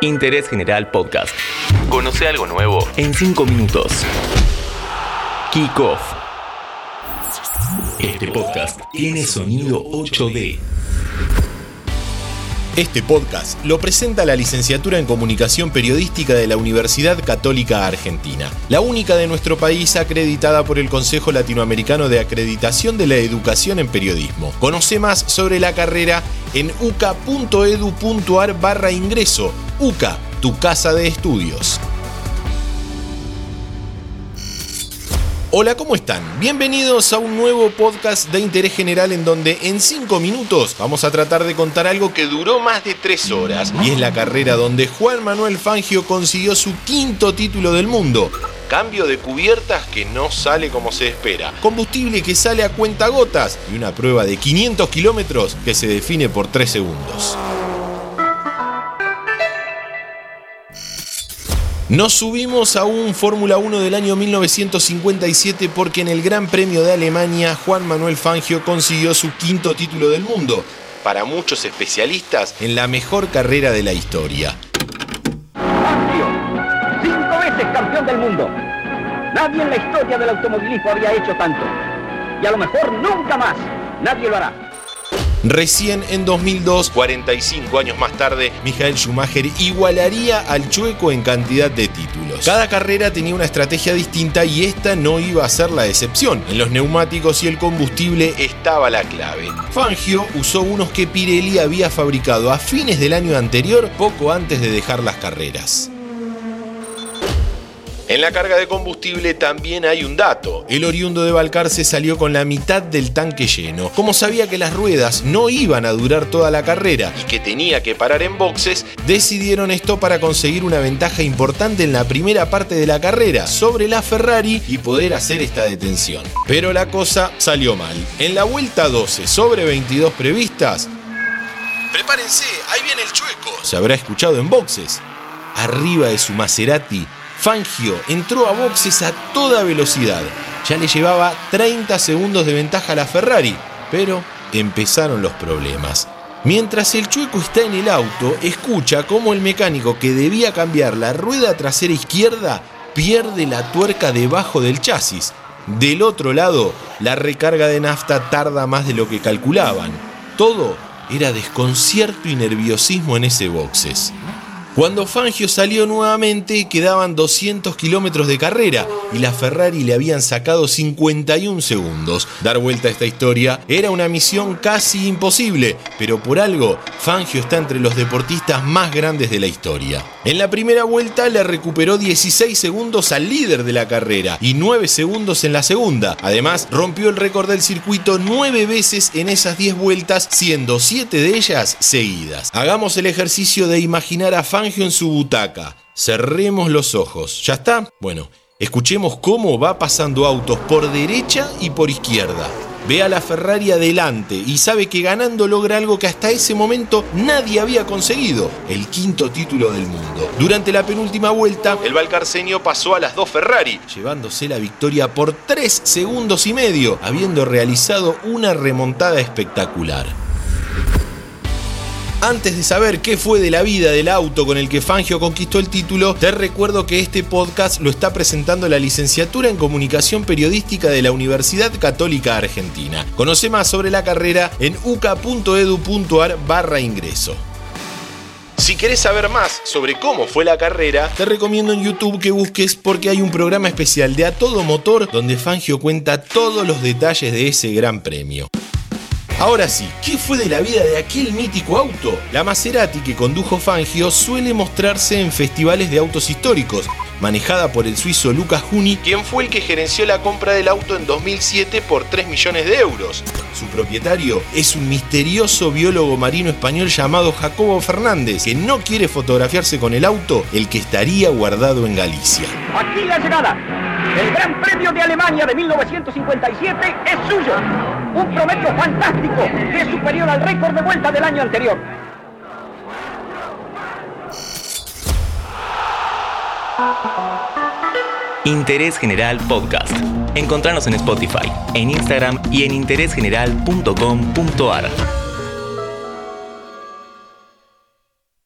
Interés General Podcast. Conoce algo nuevo en 5 minutos. Kick Off. Este podcast tiene sonido 8D. Este podcast lo presenta la licenciatura en Comunicación Periodística de la Universidad Católica Argentina, la única de nuestro país acreditada por el Consejo Latinoamericano de Acreditación de la Educación en Periodismo. Conoce más sobre la carrera en uca.edu.ar barra ingreso. UCA, tu casa de estudios. Hola, ¿cómo están? Bienvenidos a un nuevo podcast de interés general en donde en 5 minutos vamos a tratar de contar algo que duró más de 3 horas y es la carrera donde Juan Manuel Fangio consiguió su quinto título del mundo. Cambio de cubiertas que no sale como se espera. Combustible que sale a cuentagotas y una prueba de 500 kilómetros que se define por 3 segundos. Nos subimos a un Fórmula 1 del año 1957 porque en el Gran Premio de Alemania Juan Manuel Fangio consiguió su quinto título del mundo, para muchos especialistas en la mejor carrera de la historia. Fangio, cinco veces campeón del mundo. Nadie en la historia del automovilismo había hecho tanto. Y a lo mejor nunca más nadie lo hará. Recién en 2002, 45 años más tarde, Michael Schumacher igualaría al Chueco en cantidad de títulos. Cada carrera tenía una estrategia distinta y esta no iba a ser la excepción. En los neumáticos y el combustible estaba la clave. Fangio usó unos que Pirelli había fabricado a fines del año anterior, poco antes de dejar las carreras. En la carga de combustible también hay un dato. El oriundo de Balcarce salió con la mitad del tanque lleno. Como sabía que las ruedas no iban a durar toda la carrera y que tenía que parar en boxes, decidieron esto para conseguir una ventaja importante en la primera parte de la carrera sobre la Ferrari y poder hacer esta detención. Pero la cosa salió mal. En la vuelta 12 sobre 22 previstas, Prepárense, ahí viene el chueco. Se habrá escuchado en boxes. Arriba de su Maserati Fangio entró a boxes a toda velocidad. Ya le llevaba 30 segundos de ventaja a la Ferrari, pero empezaron los problemas. Mientras el chueco está en el auto, escucha cómo el mecánico que debía cambiar la rueda trasera izquierda pierde la tuerca debajo del chasis. Del otro lado, la recarga de nafta tarda más de lo que calculaban. Todo era desconcierto y nerviosismo en ese boxes. Cuando Fangio salió nuevamente quedaban 200 kilómetros de carrera y la Ferrari le habían sacado 51 segundos. Dar vuelta a esta historia era una misión casi imposible, pero por algo Fangio está entre los deportistas más grandes de la historia. En la primera vuelta le recuperó 16 segundos al líder de la carrera y 9 segundos en la segunda. Además, rompió el récord del circuito 9 veces en esas 10 vueltas, siendo 7 de ellas seguidas. Hagamos el ejercicio de imaginar a En su butaca. Cerremos los ojos. ¿Ya está? Bueno, escuchemos cómo va pasando autos por derecha y por izquierda. Ve a la Ferrari adelante y sabe que ganando logra algo que hasta ese momento nadie había conseguido, el quinto título del mundo. Durante la penúltima vuelta, el Valcarceño pasó a las dos Ferrari, llevándose la victoria por tres segundos y medio, habiendo realizado una remontada espectacular. Antes de saber qué fue de la vida del auto con el que Fangio conquistó el título, te recuerdo que este podcast lo está presentando la licenciatura en Comunicación Periodística de la Universidad Católica Argentina. Conoce más sobre la carrera en uca.edu.ar barra ingreso. Si querés saber más sobre cómo fue la carrera, te recomiendo en YouTube que busques porque hay un programa especial de A Todo Motor donde Fangio cuenta todos los detalles de ese gran premio. Ahora sí, ¿qué fue de la vida de aquel mítico auto? La Maserati que condujo Fangio suele mostrarse en festivales de autos históricos, manejada por el suizo Lucas Juni, quien fue el que gerenció la compra del auto en 2007 por 3 millones de euros. Su propietario es un misterioso biólogo marino español llamado Jacobo Fernández, que no quiere fotografiarse con el auto, el que estaría guardado en Galicia. Aquí la llegada. El Gran Premio de Alemania de 1957 es suyo. Un promedio fantástico que es superior al récord de vuelta del año anterior. Interés General Podcast. Encontrarnos en Spotify, en Instagram y en interésgeneral.com.ar.